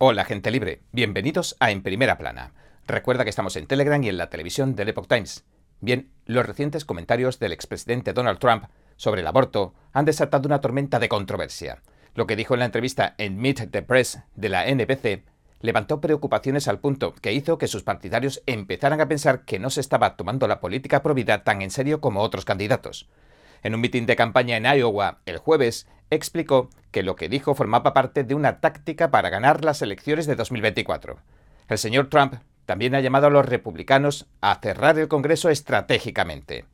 Hola gente libre, bienvenidos a En Primera Plana. Recuerda que estamos en Telegram y en la televisión del Epoch Times. Bien, los recientes comentarios del expresidente Donald Trump sobre el aborto han desatado una tormenta de controversia. Lo que dijo en la entrevista en Meet the Press de la NBC levantó preocupaciones al punto que hizo que sus partidarios empezaran a pensar que no se estaba tomando la política provida tan en serio como otros candidatos. En un mitin de campaña en Iowa el jueves, explicó que lo que dijo formaba parte de una táctica para ganar las elecciones de 2024. El señor Trump también ha llamado a los republicanos a cerrar el Congreso estratégicamente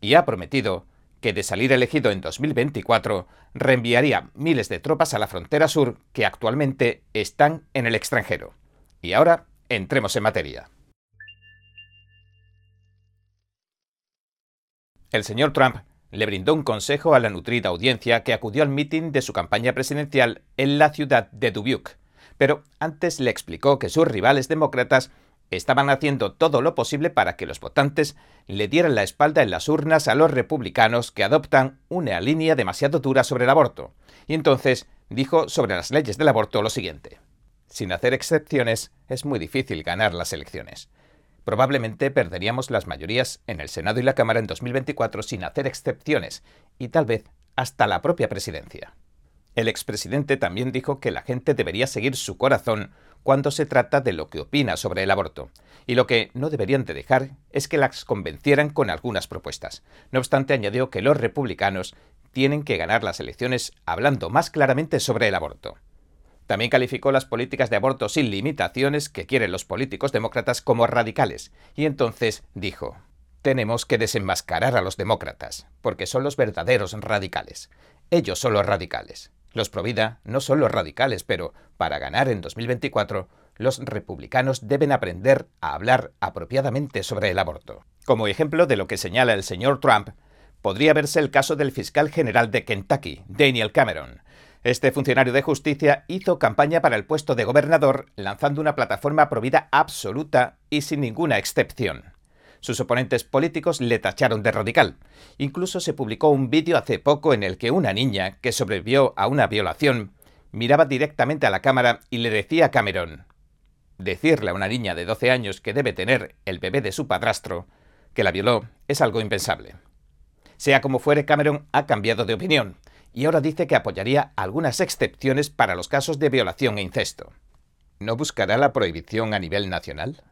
y ha prometido que de salir elegido en 2024 reenviaría miles de tropas a la frontera sur que actualmente están en el extranjero. Y ahora entremos en materia. El señor Trump le brindó un consejo a la nutrida audiencia que acudió al mitin de su campaña presidencial en la ciudad de Dubuque. Pero antes le explicó que sus rivales demócratas estaban haciendo todo lo posible para que los votantes le dieran la espalda en las urnas a los republicanos que adoptan una línea demasiado dura sobre el aborto. Y entonces dijo sobre las leyes del aborto lo siguiente. Sin hacer excepciones, es muy difícil ganar las elecciones. Probablemente perderíamos las mayorías en el Senado y la Cámara en 2024 sin hacer excepciones, y tal vez hasta la propia presidencia. El expresidente también dijo que la gente debería seguir su corazón cuando se trata de lo que opina sobre el aborto, y lo que no deberían de dejar es que las convencieran con algunas propuestas. No obstante, añadió que los republicanos tienen que ganar las elecciones hablando más claramente sobre el aborto. También calificó las políticas de aborto sin limitaciones que quieren los políticos demócratas como radicales, y entonces dijo, tenemos que desenmascarar a los demócratas, porque son los verdaderos radicales. Ellos son los radicales. Los Provida no son los radicales, pero para ganar en 2024, los republicanos deben aprender a hablar apropiadamente sobre el aborto. Como ejemplo de lo que señala el señor Trump, podría verse el caso del fiscal general de Kentucky, Daniel Cameron, este funcionario de justicia hizo campaña para el puesto de gobernador lanzando una plataforma provida absoluta y sin ninguna excepción. Sus oponentes políticos le tacharon de radical. Incluso se publicó un vídeo hace poco en el que una niña, que sobrevivió a una violación, miraba directamente a la cámara y le decía a Cameron, decirle a una niña de 12 años que debe tener el bebé de su padrastro, que la violó, es algo impensable. Sea como fuere, Cameron ha cambiado de opinión y ahora dice que apoyaría algunas excepciones para los casos de violación e incesto. ¿No buscará la prohibición a nivel nacional?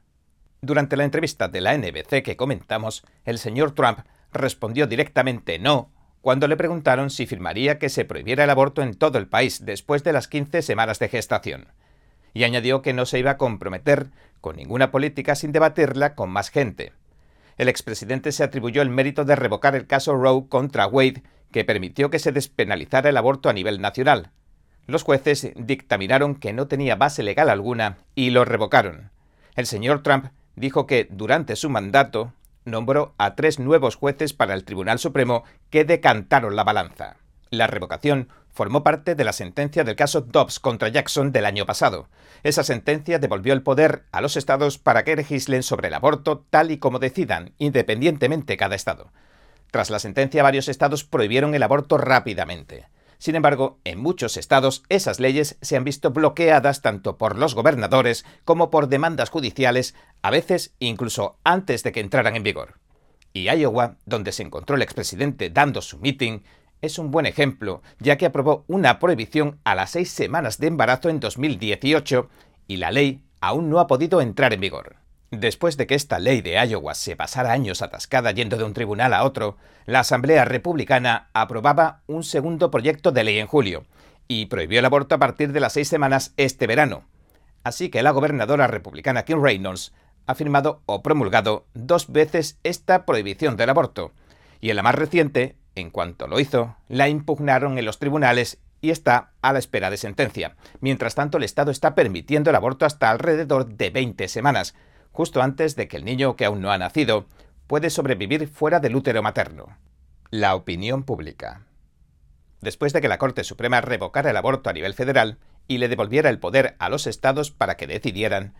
Durante la entrevista de la NBC que comentamos, el señor Trump respondió directamente no cuando le preguntaron si firmaría que se prohibiera el aborto en todo el país después de las 15 semanas de gestación. Y añadió que no se iba a comprometer con ninguna política sin debatirla con más gente. El expresidente se atribuyó el mérito de revocar el caso Roe contra Wade que permitió que se despenalizara el aborto a nivel nacional. Los jueces dictaminaron que no tenía base legal alguna y lo revocaron. El señor Trump dijo que durante su mandato nombró a tres nuevos jueces para el Tribunal Supremo que decantaron la balanza. La revocación formó parte de la sentencia del caso Dobbs contra Jackson del año pasado. Esa sentencia devolvió el poder a los estados para que legislen sobre el aborto tal y como decidan, independientemente cada estado. Tras la sentencia, varios estados prohibieron el aborto rápidamente. Sin embargo, en muchos estados esas leyes se han visto bloqueadas tanto por los gobernadores como por demandas judiciales, a veces incluso antes de que entraran en vigor. Y Iowa, donde se encontró el expresidente dando su meeting, es un buen ejemplo, ya que aprobó una prohibición a las seis semanas de embarazo en 2018 y la ley aún no ha podido entrar en vigor. Después de que esta ley de Iowa se pasara años atascada yendo de un tribunal a otro, la Asamblea Republicana aprobaba un segundo proyecto de ley en julio y prohibió el aborto a partir de las seis semanas este verano. Así que la gobernadora republicana Kim Reynolds ha firmado o promulgado dos veces esta prohibición del aborto. Y en la más reciente, en cuanto lo hizo, la impugnaron en los tribunales y está a la espera de sentencia. Mientras tanto, el Estado está permitiendo el aborto hasta alrededor de 20 semanas, justo antes de que el niño que aún no ha nacido puede sobrevivir fuera del útero materno. La opinión pública. Después de que la Corte Suprema revocara el aborto a nivel federal y le devolviera el poder a los estados para que decidieran,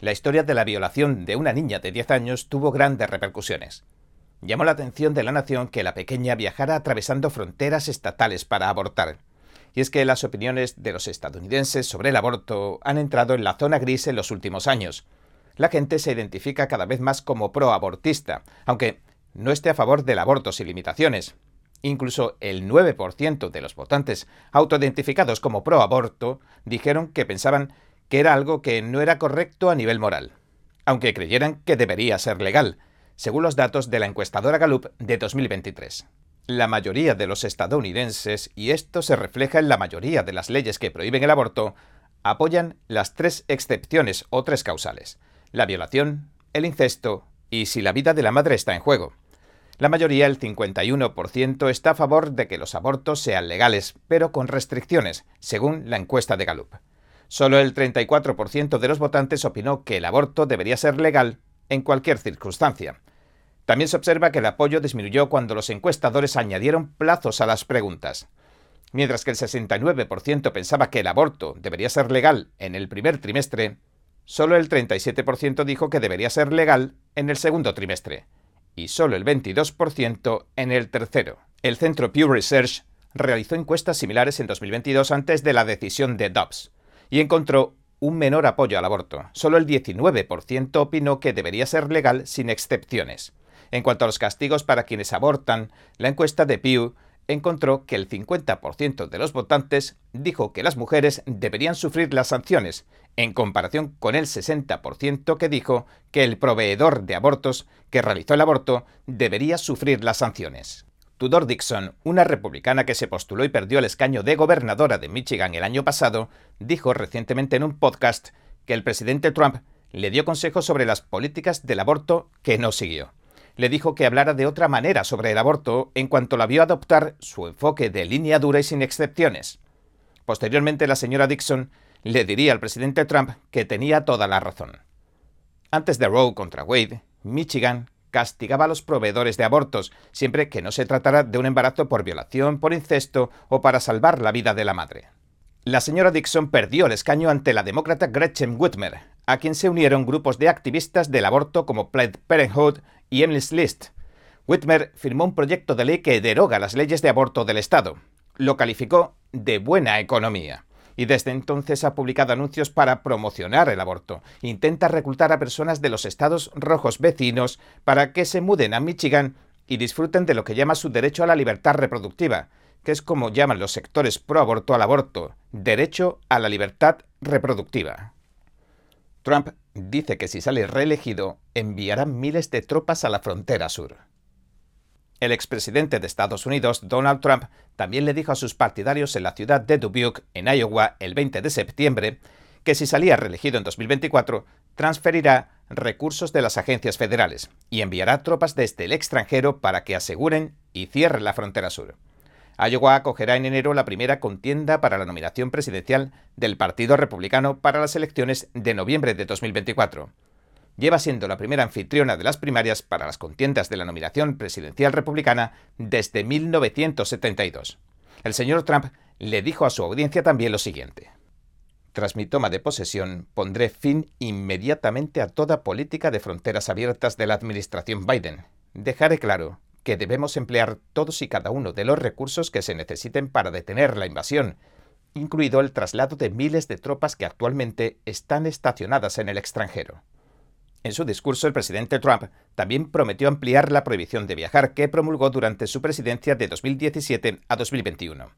la historia de la violación de una niña de 10 años tuvo grandes repercusiones. Llamó la atención de la nación que la pequeña viajara atravesando fronteras estatales para abortar. y es que las opiniones de los estadounidenses sobre el aborto han entrado en la zona gris en los últimos años. La gente se identifica cada vez más como pro-abortista, aunque no esté a favor del aborto sin limitaciones. Incluso el 9% de los votantes autoidentificados como pro-aborto dijeron que pensaban que era algo que no era correcto a nivel moral, aunque creyeran que debería ser legal, según los datos de la encuestadora Gallup de 2023. La mayoría de los estadounidenses, y esto se refleja en la mayoría de las leyes que prohíben el aborto, apoyan las tres excepciones o tres causales, la violación, el incesto y si la vida de la madre está en juego. La mayoría, el 51%, está a favor de que los abortos sean legales, pero con restricciones, según la encuesta de Gallup. Solo el 34% de los votantes opinó que el aborto debería ser legal en cualquier circunstancia. También se observa que el apoyo disminuyó cuando los encuestadores añadieron plazos a las preguntas. Mientras que el 69% pensaba que el aborto debería ser legal en el primer trimestre, solo el 37% dijo que debería ser legal en el segundo trimestre y solo el 22% en el tercero. El centro Pew Research realizó encuestas similares en 2022 antes de la decisión de Dobbs y encontró un menor apoyo al aborto. Solo el 19% opinó que debería ser legal sin excepciones. En cuanto a los castigos para quienes abortan, la encuesta de Pew encontró que el 50% de los votantes dijo que las mujeres deberían sufrir las sanciones, en comparación con el 60% que dijo que el proveedor de abortos que realizó el aborto debería sufrir las sanciones. Tudor Dixon, una republicana que se postuló y perdió el escaño de gobernadora de Michigan el año pasado, dijo recientemente en un podcast que el presidente Trump le dio consejos sobre las políticas del aborto que no siguió le dijo que hablara de otra manera sobre el aborto en cuanto la vio adoptar su enfoque de línea dura y sin excepciones. Posteriormente, la señora Dixon le diría al presidente Trump que tenía toda la razón. Antes de Roe contra Wade, Michigan castigaba a los proveedores de abortos, siempre que no se tratara de un embarazo por violación, por incesto o para salvar la vida de la madre. La señora Dixon perdió el escaño ante la demócrata Gretchen Whitmer, a quien se unieron grupos de activistas del aborto como Planned Parenthood y Emily's List. Whitmer firmó un proyecto de ley que deroga las leyes de aborto del Estado. Lo calificó de buena economía. Y desde entonces ha publicado anuncios para promocionar el aborto. Intenta reclutar a personas de los estados rojos vecinos para que se muden a Michigan y disfruten de lo que llama su derecho a la libertad reproductiva, que es como llaman los sectores pro aborto al aborto, derecho a la libertad reproductiva. Trump dice que si sale reelegido enviará miles de tropas a la frontera sur. El expresidente de Estados Unidos, Donald Trump, también le dijo a sus partidarios en la ciudad de Dubuque, en Iowa, el 20 de septiembre, que si salía reelegido en 2024, transferirá recursos de las agencias federales y enviará tropas desde el extranjero para que aseguren y cierren la frontera sur. Iowa acogerá en enero la primera contienda para la nominación presidencial del Partido Republicano para las elecciones de noviembre de 2024. Lleva siendo la primera anfitriona de las primarias para las contiendas de la nominación presidencial republicana desde 1972. El señor Trump le dijo a su audiencia también lo siguiente. Tras mi toma de posesión, pondré fin inmediatamente a toda política de fronteras abiertas de la administración Biden. Dejaré claro que debemos emplear todos y cada uno de los recursos que se necesiten para detener la invasión, incluido el traslado de miles de tropas que actualmente están estacionadas en el extranjero. En su discurso, el presidente Trump también prometió ampliar la prohibición de viajar que promulgó durante su presidencia de 2017 a 2021.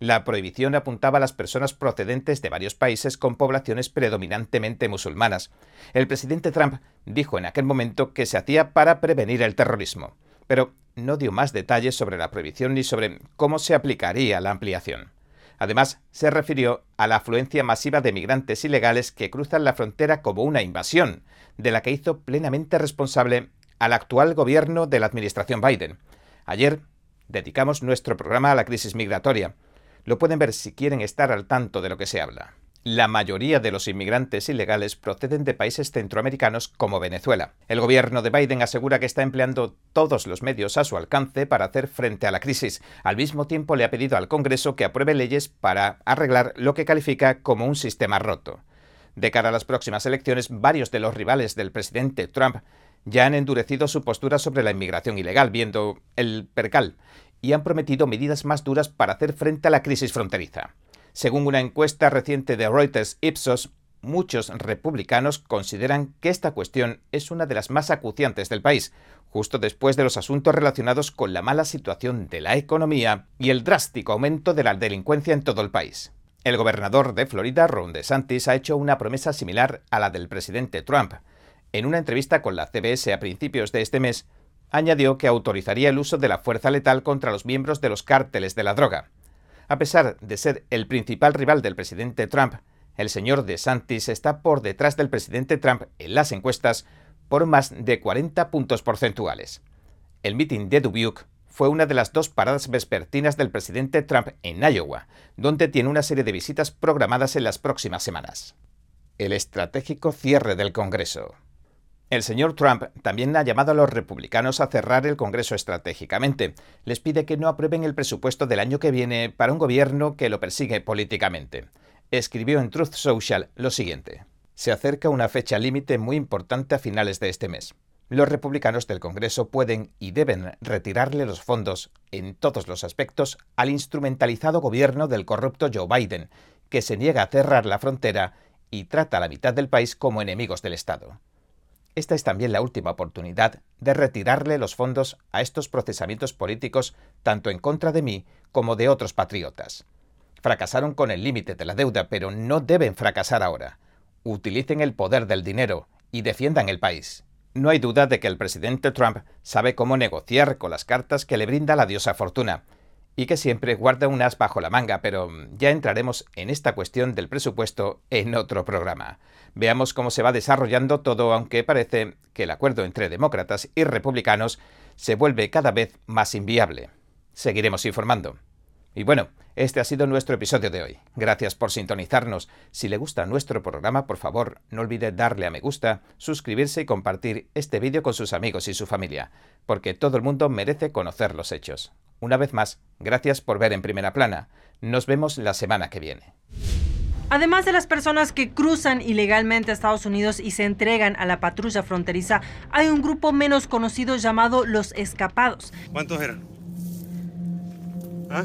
La prohibición apuntaba a las personas procedentes de varios países con poblaciones predominantemente musulmanas. El presidente Trump dijo en aquel momento que se hacía para prevenir el terrorismo pero no dio más detalles sobre la prohibición ni sobre cómo se aplicaría la ampliación. Además, se refirió a la afluencia masiva de migrantes ilegales que cruzan la frontera como una invasión, de la que hizo plenamente responsable al actual gobierno de la administración Biden. Ayer dedicamos nuestro programa a la crisis migratoria. Lo pueden ver si quieren estar al tanto de lo que se habla. La mayoría de los inmigrantes ilegales proceden de países centroamericanos como Venezuela. El gobierno de Biden asegura que está empleando todos los medios a su alcance para hacer frente a la crisis. Al mismo tiempo le ha pedido al Congreso que apruebe leyes para arreglar lo que califica como un sistema roto. De cara a las próximas elecciones, varios de los rivales del presidente Trump ya han endurecido su postura sobre la inmigración ilegal, viendo el percal y han prometido medidas más duras para hacer frente a la crisis fronteriza. Según una encuesta reciente de Reuters Ipsos, muchos republicanos consideran que esta cuestión es una de las más acuciantes del país, justo después de los asuntos relacionados con la mala situación de la economía y el drástico aumento de la delincuencia en todo el país. El gobernador de Florida, Ron DeSantis, ha hecho una promesa similar a la del presidente Trump. En una entrevista con la CBS a principios de este mes, añadió que autorizaría el uso de la fuerza letal contra los miembros de los cárteles de la droga. A pesar de ser el principal rival del presidente Trump, el señor DeSantis está por detrás del presidente Trump en las encuestas por más de 40 puntos porcentuales. El mitin de Dubuque fue una de las dos paradas vespertinas del presidente Trump en Iowa, donde tiene una serie de visitas programadas en las próximas semanas. El estratégico cierre del Congreso. El señor Trump también ha llamado a los republicanos a cerrar el Congreso estratégicamente. Les pide que no aprueben el presupuesto del año que viene para un gobierno que lo persigue políticamente escribió en Truth Social lo siguiente. Se acerca una fecha límite muy importante a finales de este mes. Los republicanos del Congreso pueden y deben retirarle los fondos en todos los aspectos al instrumentalizado gobierno del corrupto Joe Biden, que se niega a cerrar la frontera y trata a la mitad del país como enemigos del Estado. Esta es también la última oportunidad de retirarle los fondos a estos procesamientos políticos tanto en contra de mí como de otros patriotas. Fracasaron con el límite de la deuda, pero no deben fracasar ahora. Utilicen el poder del dinero y defiendan el país. No hay duda de que el presidente Trump sabe cómo negociar con las cartas que le brinda la diosa fortuna y que siempre guarda un as bajo la manga, pero ya entraremos en esta cuestión del presupuesto en otro programa. Veamos cómo se va desarrollando todo, aunque parece que el acuerdo entre demócratas y republicanos se vuelve cada vez más inviable. Seguiremos informando. Y bueno, este ha sido nuestro episodio de hoy. Gracias por sintonizarnos. Si le gusta nuestro programa, por favor, no olvide darle a me gusta, suscribirse y compartir este vídeo con sus amigos y su familia, porque todo el mundo merece conocer los hechos. Una vez más, gracias por ver en primera plana. Nos vemos la semana que viene. Además de las personas que cruzan ilegalmente a Estados Unidos y se entregan a la patrulla fronteriza, hay un grupo menos conocido llamado los escapados. ¿Cuántos eran? ¿Ah?